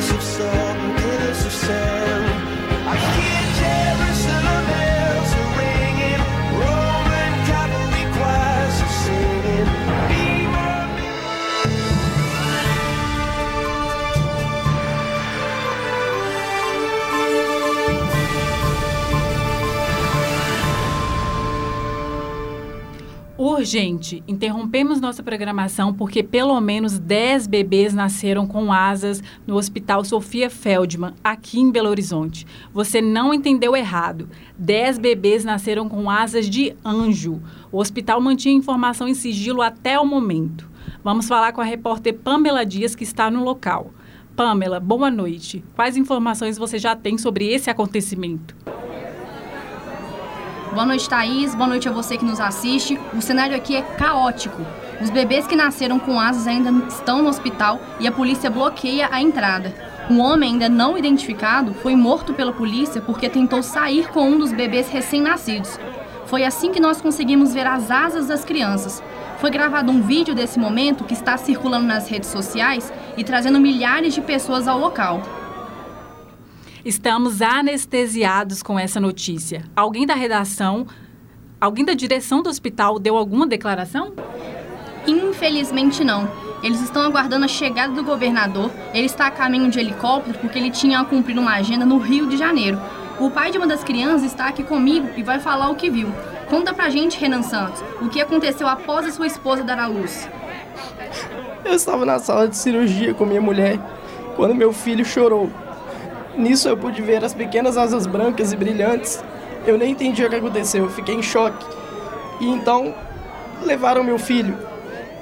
tears have Urgente, interrompemos nossa programação porque pelo menos 10 bebês nasceram com asas no Hospital Sofia Feldman, aqui em Belo Horizonte. Você não entendeu errado. 10 bebês nasceram com asas de anjo. O hospital mantinha informação em sigilo até o momento. Vamos falar com a repórter Pamela Dias, que está no local. Pamela, boa noite. Quais informações você já tem sobre esse acontecimento? Boa noite, Thaís. Boa noite a você que nos assiste. O cenário aqui é caótico. Os bebês que nasceram com asas ainda estão no hospital e a polícia bloqueia a entrada. Um homem ainda não identificado foi morto pela polícia porque tentou sair com um dos bebês recém-nascidos. Foi assim que nós conseguimos ver as asas das crianças. Foi gravado um vídeo desse momento que está circulando nas redes sociais e trazendo milhares de pessoas ao local. Estamos anestesiados com essa notícia. Alguém da redação, alguém da direção do hospital deu alguma declaração? Infelizmente não. Eles estão aguardando a chegada do governador. Ele está a caminho de helicóptero porque ele tinha a cumprir uma agenda no Rio de Janeiro. O pai de uma das crianças está aqui comigo e vai falar o que viu. Conta pra gente, Renan Santos, o que aconteceu após a sua esposa dar à luz. Eu estava na sala de cirurgia com minha mulher quando meu filho chorou. Nisso eu pude ver as pequenas asas brancas e brilhantes. Eu nem entendi o que aconteceu, eu fiquei em choque. E então levaram meu filho.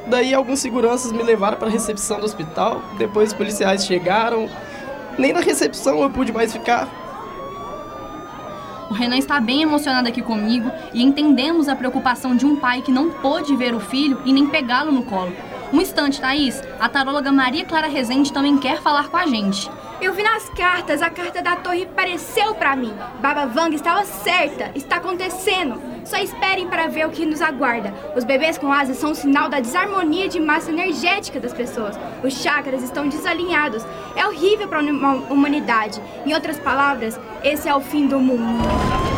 Daí alguns seguranças me levaram para a recepção do hospital. Depois os policiais chegaram. Nem na recepção eu pude mais ficar. O Renan está bem emocionado aqui comigo e entendemos a preocupação de um pai que não pôde ver o filho e nem pegá-lo no colo. Um instante, Thaís. A taróloga Maria Clara Rezende também quer falar com a gente. Eu vi nas cartas, a carta da torre pareceu para mim. Baba Vanga estava certa, está acontecendo. Só esperem para ver o que nos aguarda. Os bebês com asas são um sinal da desarmonia de massa energética das pessoas. Os chakras estão desalinhados. É horrível para a humanidade. Em outras palavras, esse é o fim do mundo.